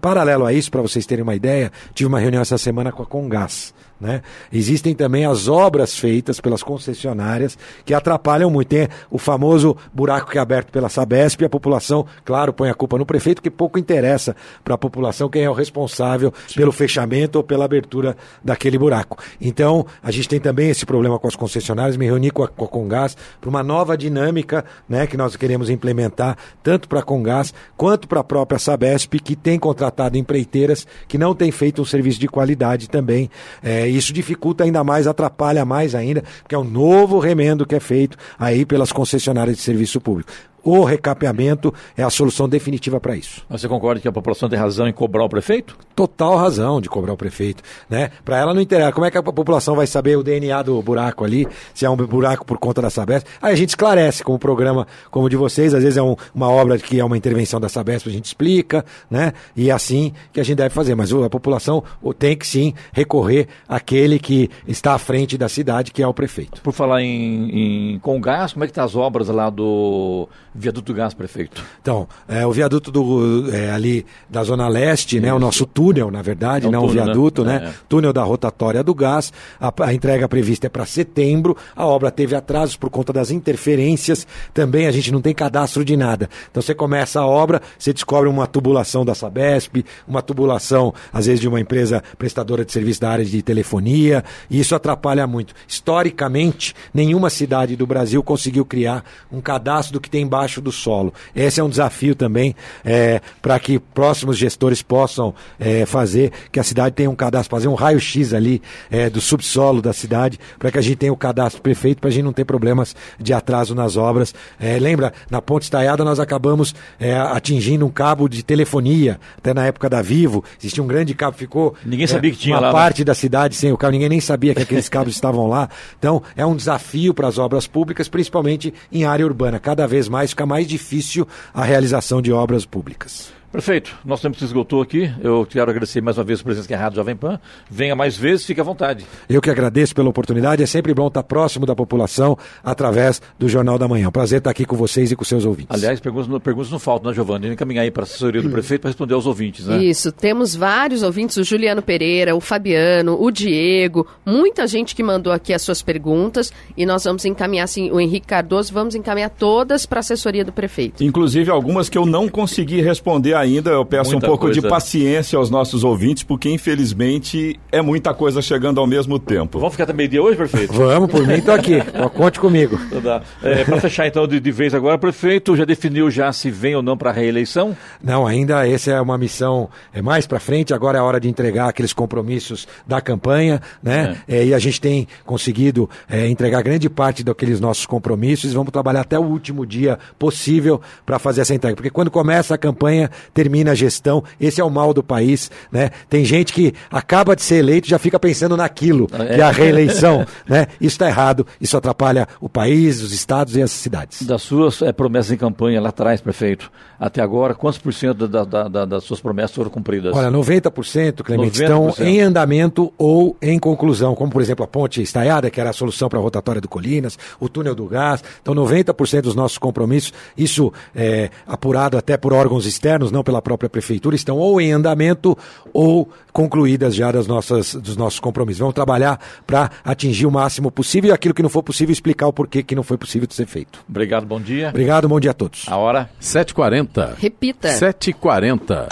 paralelo a isso para vocês terem uma ideia. Tive uma reunião essa semana com a Congás Né? Existem também as obras feitas pelas concessionárias que atrapalham muito. Tem o famoso buraco que é aberto pela Sabesp e a população, claro, põe a culpa no prefeito, que pouco interessa para a população quem é o responsável Sim. pelo fechamento ou pela abertura daquele buraco. Então, a gente tem também esse problema com as concessionárias. Me reuni com a, com a Congás para uma nova dinâmica né, que nós queremos implementar, tanto para a Congás quanto para a própria Sabesp, que tem contratado empreiteiras que não têm feito um serviço de qualidade também. É, isso dificulta ainda mais, atrapalha mais ainda, porque é um novo remendo que é feito aí pelas concessionárias de serviço público o recapeamento é a solução definitiva para isso. Mas você concorda que a população tem razão em cobrar o prefeito? Total razão de cobrar o prefeito. Né? Para ela não interessa. Como é que a população vai saber o DNA do buraco ali, se é um buraco por conta da Sabesp? Aí a gente esclarece com um programa como o de vocês, às vezes é um, uma obra que é uma intervenção da Sabesp, a gente explica, né? E é assim que a gente deve fazer. Mas a população tem que sim recorrer àquele que está à frente da cidade, que é o prefeito. Por falar em, em com gás, como é que tá as obras lá do Viaduto Gás, prefeito. Então, é, o viaduto do, é, ali da Zona Leste, né, o nosso túnel, na verdade, é não túnel, o né? viaduto, né? né? Túnel da rotatória do gás. A, a entrega prevista é para setembro. A obra teve atrasos por conta das interferências. Também a gente não tem cadastro de nada. Então você começa a obra, você descobre uma tubulação da Sabesp, uma tubulação, às vezes, de uma empresa prestadora de serviço da área de telefonia, e isso atrapalha muito. Historicamente, nenhuma cidade do Brasil conseguiu criar um cadastro do que tem embaixo do solo. Esse é um desafio também é, para que próximos gestores possam é, fazer que a cidade tenha um cadastro, fazer um raio-x ali é, do subsolo da cidade, para que a gente tenha o cadastro perfeito, para a gente não ter problemas de atraso nas obras. É, lembra, na Ponte Estaiada nós acabamos é, atingindo um cabo de telefonia, até na época da Vivo, existia um grande cabo, ficou ninguém sabia que tinha uma lá, né? parte da cidade sem o cabo, ninguém nem sabia que aqueles cabos estavam lá. Então, é um desafio para as obras públicas, principalmente em área urbana. Cada vez mais fica mais difícil a realização de obras públicas. Prefeito, nosso tempo se esgotou aqui. Eu quero agradecer mais uma vez a presença da Rádio Jovem Pan. Venha mais vezes, fique à vontade. Eu que agradeço pela oportunidade. É sempre bom estar próximo da população através do Jornal da Manhã. Um prazer estar aqui com vocês e com seus ouvintes. Aliás, perguntas, perguntas não faltam, né, Giovanni? Encaminhar aí para a assessoria do prefeito para responder aos ouvintes, né? Isso, temos vários ouvintes, o Juliano Pereira, o Fabiano, o Diego, muita gente que mandou aqui as suas perguntas e nós vamos encaminhar, assim, o Henrique Cardoso, vamos encaminhar todas para a assessoria do prefeito. Inclusive algumas que eu não consegui responder ainda, eu peço Muita um pouco coisa. de paciência aos nossos ouvintes, porque infelizmente é muita coisa chegando ao mesmo tempo. Vamos ficar até meio-dia hoje, prefeito? Vamos, por mim estou aqui. Conte comigo. Então é, para fechar então de, de, vez agora, prefeito já definiu já se vem ou não para a reeleição? Não, ainda essa é uma missão é mais para frente, agora é a hora de entregar aqueles compromissos da campanha, né? É. É, e a gente tem conseguido é, entregar grande parte daqueles nossos compromissos, vamos trabalhar até o último dia possível para fazer essa entrega, porque quando começa a campanha, termina a gestão esse é o mal do país, né? Tem gente que acaba de ser eleito e já fica pensando naquilo, é. que é a reeleição, né? Isso está errado, isso atrapalha o país, os estados e as cidades. Das suas é, promessas em campanha lá atrás, prefeito, até agora, quantos por cento da, da, da, das suas promessas foram cumpridas? Olha, 90%, Clemente, 90%. estão em andamento ou em conclusão, como por exemplo a ponte estaiada, que era a solução para a rotatória do Colinas, o túnel do gás, então 90% dos nossos compromissos, isso é apurado até por órgãos externos, não pela própria prefeitura, estão ou em andamento ou concluídas já das nossas, dos nossos compromissos. Vamos trabalhar para atingir o máximo possível e aquilo que não for possível explicar o porquê que não foi possível de ser feito. Obrigado, bom dia. Obrigado, bom dia a todos. A hora? 7h40. Repita. 7h40.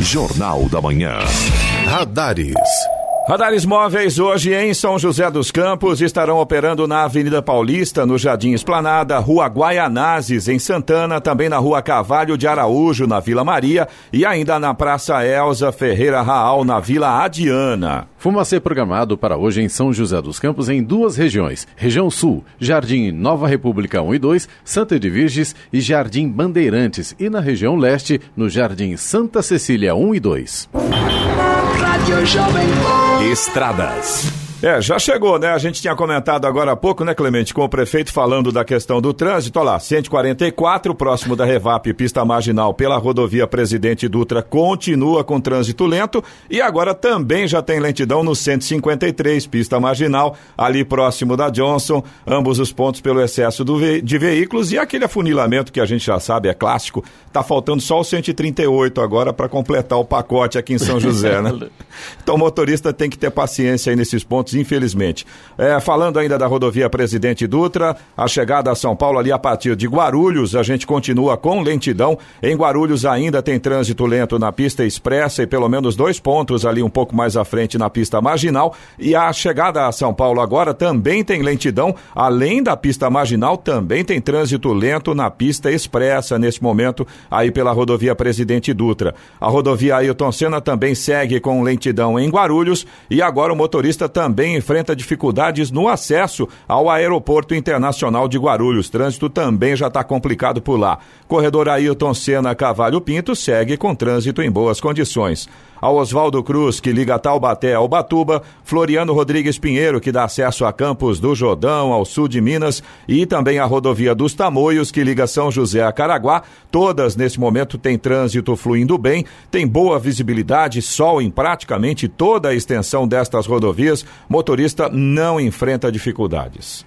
Jornal da Manhã. Radares. Radares móveis hoje em São José dos Campos estarão operando na Avenida Paulista, no Jardim Esplanada, Rua Guaianazes, em Santana, também na Rua Cavalho de Araújo, na Vila Maria e ainda na Praça Elza Ferreira Raal, na Vila Adiana. Fumacê programado para hoje em São José dos Campos em duas regiões. Região Sul, Jardim Nova República 1 e 2, Santa de Virges e Jardim Bandeirantes. E na região Leste, no Jardim Santa Cecília 1 e 2. Estradas. É, já chegou, né? A gente tinha comentado agora há pouco, né, Clemente, com o prefeito falando da questão do trânsito. Olha lá, 144, próximo da Revap, pista marginal pela rodovia Presidente Dutra, continua com trânsito lento. E agora também já tem lentidão no 153, pista marginal, ali próximo da Johnson. Ambos os pontos pelo excesso ve de veículos e aquele afunilamento que a gente já sabe, é clássico. Tá faltando só o 138 agora para completar o pacote aqui em São José, né? Então o motorista tem que ter paciência aí nesses pontos pontos, infelizmente. É, falando ainda da rodovia Presidente Dutra, a chegada a São Paulo ali a partir de Guarulhos, a gente continua com lentidão. Em Guarulhos ainda tem trânsito lento na pista expressa e pelo menos dois pontos ali um pouco mais à frente na pista marginal. E a chegada a São Paulo agora também tem lentidão. Além da pista marginal, também tem trânsito lento na pista expressa nesse momento aí pela rodovia Presidente Dutra. A rodovia Ailton Senna também segue com lentidão em Guarulhos e agora o motorista também também enfrenta dificuldades no acesso ao Aeroporto Internacional de Guarulhos. Trânsito também já está complicado por lá. Corredor Ailton Senna Cavalho Pinto segue com trânsito em boas condições ao Oswaldo Cruz, que liga Taubaté ao Batuba, Floriano Rodrigues Pinheiro, que dá acesso a Campos do Jordão, ao sul de Minas, e também a rodovia dos Tamoios, que liga São José a Caraguá. Todas, nesse momento, têm trânsito fluindo bem, tem boa visibilidade, sol em praticamente toda a extensão destas rodovias. Motorista não enfrenta dificuldades.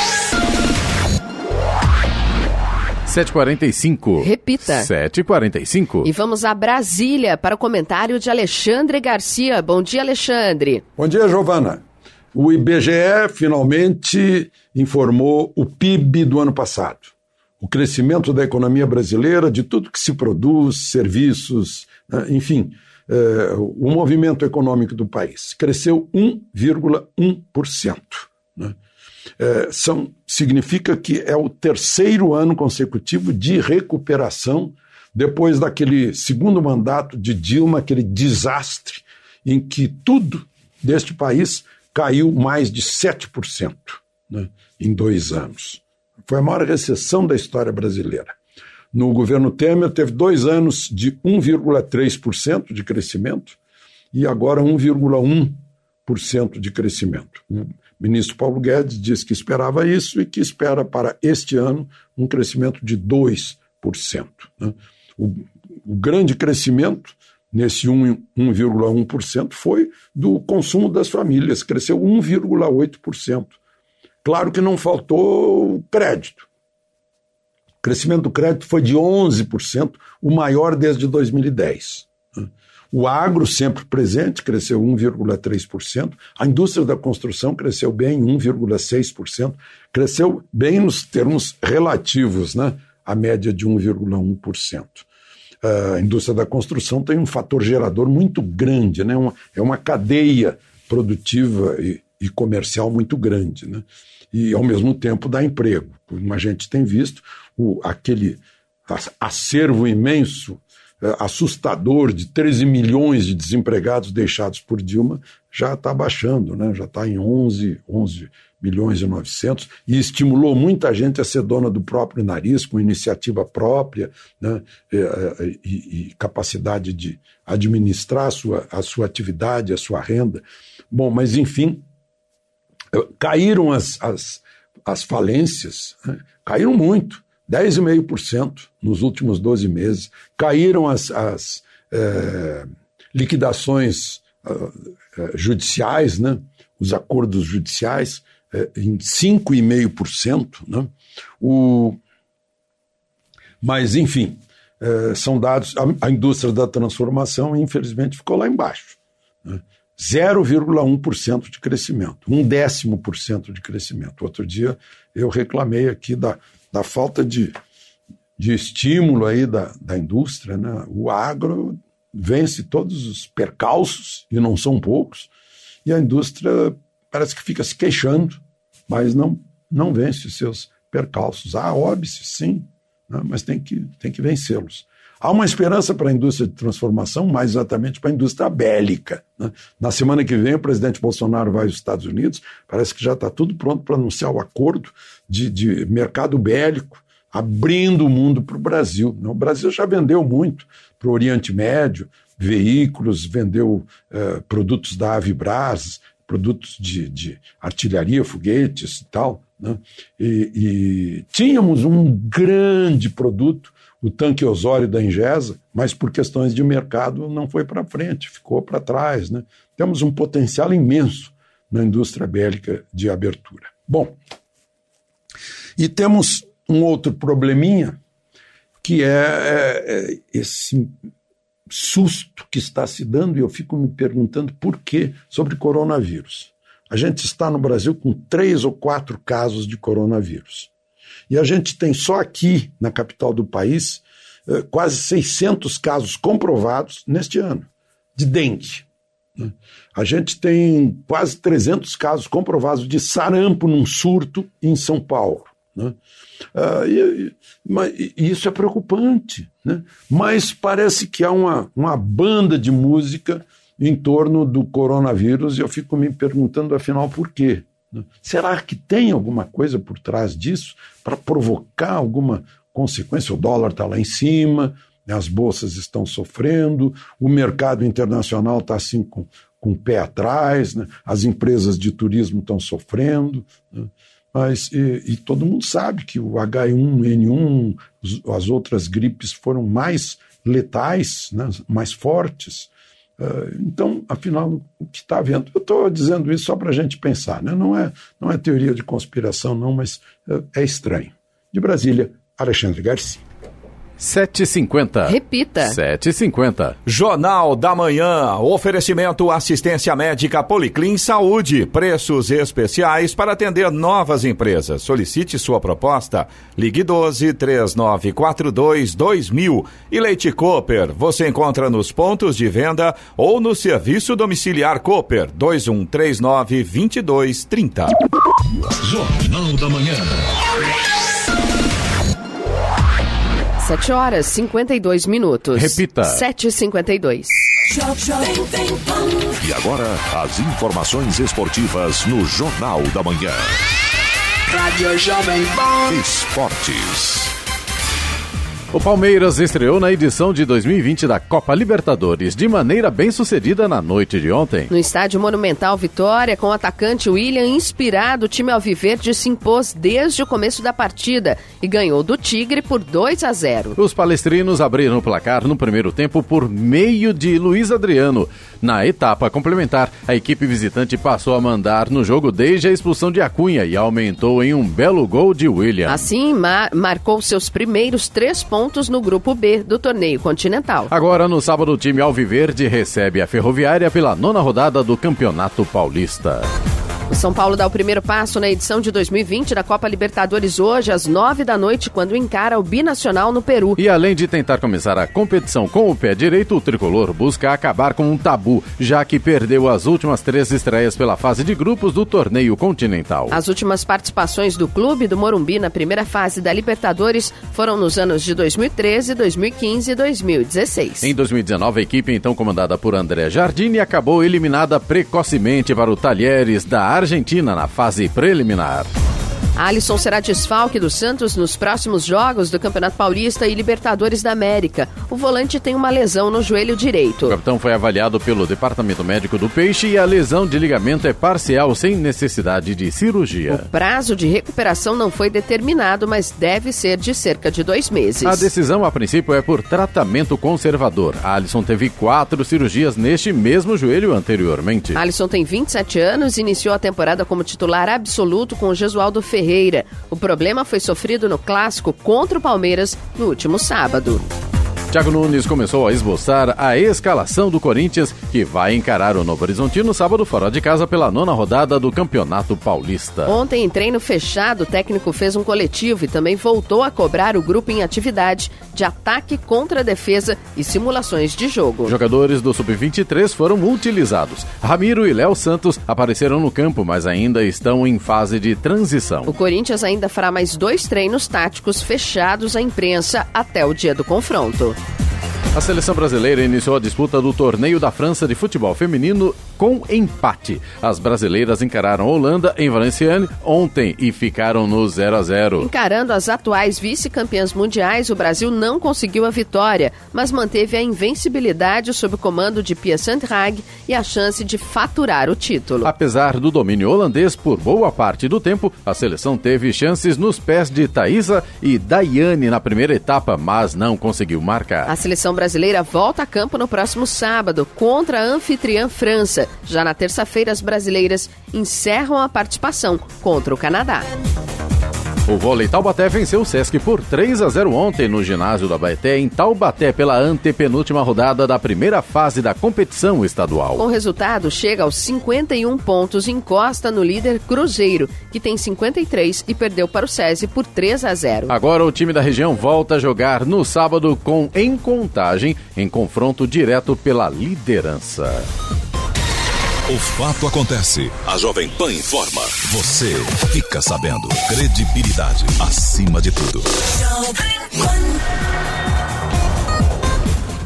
7h45. Repita. 7h45. E vamos a Brasília para o comentário de Alexandre Garcia. Bom dia, Alexandre. Bom dia, Giovana. O IBGE finalmente informou o PIB do ano passado. O crescimento da economia brasileira, de tudo que se produz, serviços, né, enfim, é, o movimento econômico do país cresceu 1,1%. Né? É, são, significa que é o terceiro ano consecutivo de recuperação depois daquele segundo mandato de Dilma, aquele desastre em que tudo deste país caiu mais de 7% né, em dois anos. Foi a maior recessão da história brasileira. No governo Temer, teve dois anos de 1,3% de crescimento e agora 1,1% de crescimento. Ministro Paulo Guedes disse que esperava isso e que espera para este ano um crescimento de 2%. Né? O, o grande crescimento nesse 1,1% foi do consumo das famílias, cresceu 1,8%. Claro que não faltou crédito. O crescimento do crédito foi de 11%, o maior desde 2010. O agro, sempre presente, cresceu 1,3%. A indústria da construção cresceu bem, 1,6%. Cresceu bem nos termos relativos, né? a média de 1,1%. A indústria da construção tem um fator gerador muito grande, né? é uma cadeia produtiva e, e comercial muito grande. Né? E, ao mesmo tempo, dá emprego. Como a gente tem visto, o, aquele acervo imenso assustador de 13 milhões de desempregados deixados por Dilma já está baixando, né? já está em 11, 11 milhões e 900, e estimulou muita gente a ser dona do próprio nariz, com iniciativa própria né? e, é, é, e, e capacidade de administrar a sua, a sua atividade, a sua renda. Bom, mas enfim, caíram as, as, as falências, né? caíram muito. 10,5% nos últimos 12 meses. Caíram as, as é, liquidações é, judiciais, né? os acordos judiciais, é, em 5,5%. Né? O... Mas, enfim, é, são dados. A, a, indústria da transformação, infelizmente, ficou lá embaixo. Né? 0,1% de crescimento, um décimo por cento de crescimento. Outro dia eu reclamei aqui da da falta de, de estímulo aí da, da indústria. Né? O agro vence todos os percalços, e não são poucos, e a indústria parece que fica se queixando, mas não não vence seus percalços. Há óbice, sim, né? mas tem que, tem que vencê-los. Há uma esperança para a indústria de transformação, mais exatamente para a indústria bélica. Né? Na semana que vem, o presidente Bolsonaro vai aos Estados Unidos, parece que já está tudo pronto para anunciar o acordo de, de mercado bélico, abrindo o mundo para o Brasil. Né? O Brasil já vendeu muito para o Oriente Médio, veículos, vendeu eh, produtos da Avibras, produtos de, de artilharia, foguetes e tal. Né? E, e, tínhamos um grande produto o tanque Osório da Ingesa, mas por questões de mercado não foi para frente, ficou para trás. Né? Temos um potencial imenso na indústria bélica de abertura. Bom, e temos um outro probleminha, que é, é, é esse susto que está se dando, e eu fico me perguntando por quê, sobre coronavírus. A gente está no Brasil com três ou quatro casos de coronavírus. E a gente tem só aqui, na capital do país, eh, quase 600 casos comprovados neste ano, de dente. Né? A gente tem quase 300 casos comprovados de sarampo num surto em São Paulo. Né? Ah, e, e, isso é preocupante, né? mas parece que há uma, uma banda de música em torno do coronavírus e eu fico me perguntando, afinal, por quê? Né? Será que tem alguma coisa por trás disso para provocar alguma consequência? O dólar está lá em cima, as bolsas estão sofrendo, o mercado internacional está assim com, com o pé atrás, né? as empresas de turismo estão sofrendo. Né? Mas, e, e, todo mundo sabe que o H1N1, as outras gripes foram mais letais, né? mais fortes. Eh, então, afinal, o que está havendo? Eu estou dizendo isso só para a gente pensar, né? não, é, não é teoria de conspiração, não, mas é, é estranho. De Brasília, Alexandre Garcia. 750. Repita. 750. Jornal da Manhã. Oferecimento assistência médica Policlin Saúde. Preços especiais para atender novas empresas. Solicite sua proposta. Ligue 12 3942 2000. E Leite Cooper. Você encontra nos pontos de venda ou no serviço domiciliar Cooper 2139 2230. Jornal da Manhã. 7 horas 52 minutos. Repita. 7h52. E agora, as informações esportivas no Jornal da Manhã. Rádio Jovem Pan. Esportes. O Palmeiras estreou na edição de 2020 da Copa Libertadores de maneira bem sucedida na noite de ontem. No estádio Monumental Vitória, com o atacante William inspirado, o time Alviverde se impôs desde o começo da partida e ganhou do Tigre por 2 a 0. Os palestrinos abriram o placar no primeiro tempo por meio de Luiz Adriano. Na etapa complementar, a equipe visitante passou a mandar no jogo desde a expulsão de Acunha e aumentou em um belo gol de William. Assim, mar marcou seus primeiros três pontos pontos no grupo B do torneio continental. Agora, no sábado, o time Alviverde recebe a Ferroviária pela nona rodada do Campeonato Paulista. O São Paulo dá o primeiro passo na edição de 2020 da Copa Libertadores hoje, às nove da noite, quando encara o Binacional no Peru. E além de tentar começar a competição com o pé direito, o tricolor busca acabar com um tabu, já que perdeu as últimas três estreias pela fase de grupos do torneio continental. As últimas participações do clube do Morumbi na primeira fase da Libertadores foram nos anos de 2013, 2015 e 2016. Em 2019, a equipe, então comandada por André Jardine, acabou eliminada precocemente para o Talheres da área Argentina na fase preliminar. Alisson será desfalque do Santos nos próximos jogos do Campeonato Paulista e Libertadores da América. O volante tem uma lesão no joelho direito. O capitão foi avaliado pelo Departamento Médico do Peixe e a lesão de ligamento é parcial, sem necessidade de cirurgia. O prazo de recuperação não foi determinado, mas deve ser de cerca de dois meses. A decisão, a princípio, é por tratamento conservador. Alisson teve quatro cirurgias neste mesmo joelho anteriormente. Alisson tem 27 anos e iniciou a temporada como titular absoluto com o Gesualdo Ferreira Ferreira. O problema foi sofrido no clássico contra o Palmeiras no último sábado. Thiago Nunes começou a esboçar a escalação do Corinthians, que vai encarar o Novo Horizontino sábado fora de casa pela nona rodada do Campeonato Paulista. Ontem, em treino fechado, o técnico fez um coletivo e também voltou a cobrar o grupo em atividade de ataque contra a defesa e simulações de jogo. Jogadores do Sub-23 foram utilizados. Ramiro e Léo Santos apareceram no campo, mas ainda estão em fase de transição. O Corinthians ainda fará mais dois treinos táticos fechados à imprensa até o dia do confronto. A seleção brasileira iniciou a disputa do Torneio da França de Futebol Feminino com empate. As brasileiras encararam a Holanda em Valenciennes ontem e ficaram no 0 a 0. Encarando as atuais vice-campeãs mundiais, o Brasil não conseguiu a vitória, mas manteve a invencibilidade sob o comando de Pia Sandhag e a chance de faturar o título. Apesar do domínio holandês por boa parte do tempo, a seleção teve chances nos pés de Thaisa e Daiane na primeira etapa, mas não conseguiu marcar. A seleção brasileira volta a campo no próximo sábado contra a anfitriã França. Já na terça-feira, as brasileiras encerram a participação contra o Canadá. O vôlei Taubaté venceu o Sesc por 3 a 0 ontem no ginásio da Baeté, em Taubaté, pela antepenúltima rodada da primeira fase da competição estadual. Com o resultado, chega aos 51 pontos e encosta no líder Cruzeiro, que tem 53 e perdeu para o SESI por 3 a 0. Agora o time da região volta a jogar no sábado com em contagem, em confronto direto pela liderança. O fato acontece. A Jovem Pan informa. Você fica sabendo. Credibilidade acima de tudo.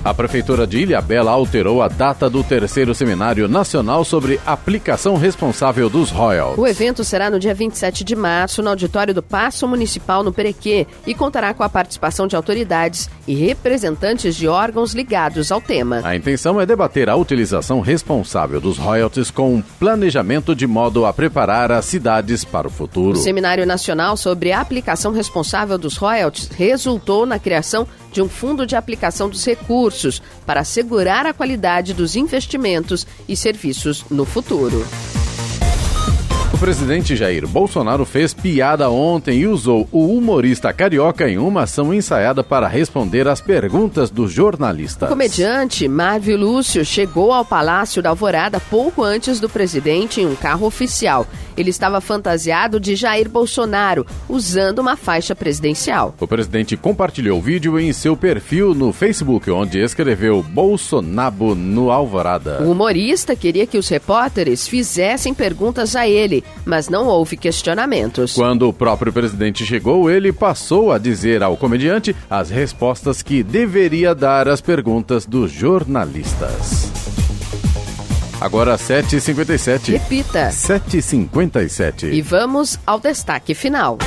A Prefeitura de Ilhabela alterou a data do terceiro Seminário Nacional sobre Aplicação Responsável dos Royals. O evento será no dia 27 de março, no auditório do Paço Municipal no Perequê, e contará com a participação de autoridades e representantes de órgãos ligados ao tema. A intenção é debater a utilização responsável dos royalties com um planejamento de modo a preparar as cidades para o futuro. O Seminário Nacional sobre a Aplicação Responsável dos Royalties resultou na criação de um fundo de aplicação dos recursos para assegurar a qualidade dos investimentos e serviços no futuro. O presidente Jair Bolsonaro fez piada ontem e usou o humorista carioca em uma ação ensaiada para responder às perguntas dos jornalistas. O comediante Marvio Lúcio chegou ao Palácio da Alvorada pouco antes do presidente em um carro oficial. Ele estava fantasiado de Jair Bolsonaro, usando uma faixa presidencial. O presidente compartilhou o vídeo em seu perfil no Facebook, onde escreveu Bolsonaro no Alvorada. O humorista queria que os repórteres fizessem perguntas a ele, mas não houve questionamentos. Quando o próprio presidente chegou, ele passou a dizer ao comediante as respostas que deveria dar às perguntas dos jornalistas. Agora 7h57. Repita. 7h57. E vamos ao destaque final.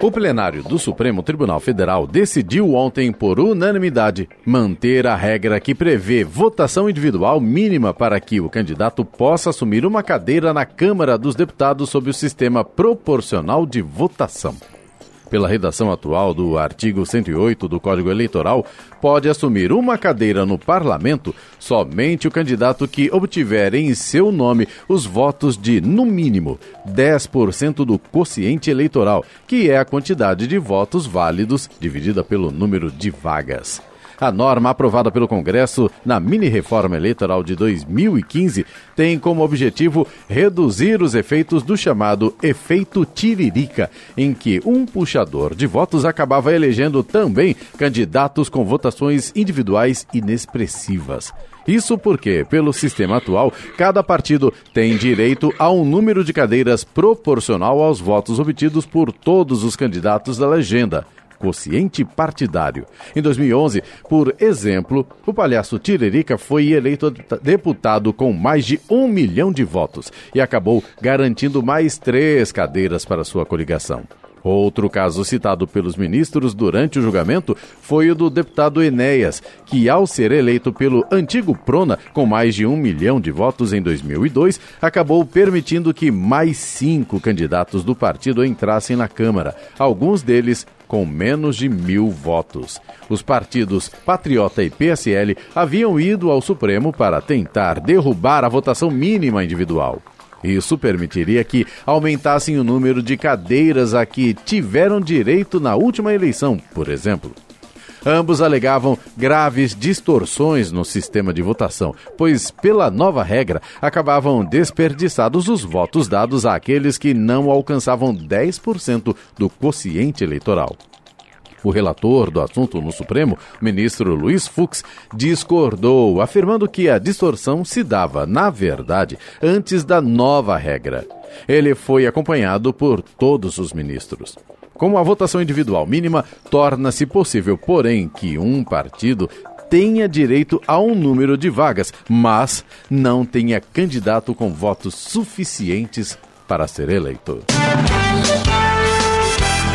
O plenário do Supremo Tribunal Federal decidiu ontem, por unanimidade, manter a regra que prevê votação individual mínima para que o candidato possa assumir uma cadeira na Câmara dos Deputados sob o sistema proporcional de votação pela redação atual do artigo 108 do Código Eleitoral, pode assumir uma cadeira no parlamento somente o candidato que obtiver em seu nome os votos de, no mínimo, 10% do quociente eleitoral, que é a quantidade de votos válidos dividida pelo número de vagas. A norma aprovada pelo Congresso na mini-reforma eleitoral de 2015 tem como objetivo reduzir os efeitos do chamado efeito tiririca, em que um puxador de votos acabava elegendo também candidatos com votações individuais inexpressivas. Isso porque, pelo sistema atual, cada partido tem direito a um número de cadeiras proporcional aos votos obtidos por todos os candidatos da legenda quociente partidário. Em 2011, por exemplo, o palhaço Tiririca foi eleito deputado com mais de um milhão de votos e acabou garantindo mais três cadeiras para sua coligação. Outro caso citado pelos ministros durante o julgamento foi o do deputado Enéas, que, ao ser eleito pelo antigo Prona com mais de um milhão de votos em 2002, acabou permitindo que mais cinco candidatos do partido entrassem na Câmara, alguns deles com menos de mil votos. Os partidos Patriota e PSL haviam ido ao Supremo para tentar derrubar a votação mínima individual. Isso permitiria que aumentassem o número de cadeiras a que tiveram direito na última eleição, por exemplo. Ambos alegavam graves distorções no sistema de votação, pois, pela nova regra, acabavam desperdiçados os votos dados àqueles que não alcançavam 10% do quociente eleitoral. O relator do assunto no Supremo, ministro Luiz Fux, discordou, afirmando que a distorção se dava, na verdade, antes da nova regra. Ele foi acompanhado por todos os ministros. Como a votação individual mínima, torna-se possível, porém, que um partido tenha direito a um número de vagas, mas não tenha candidato com votos suficientes para ser eleito.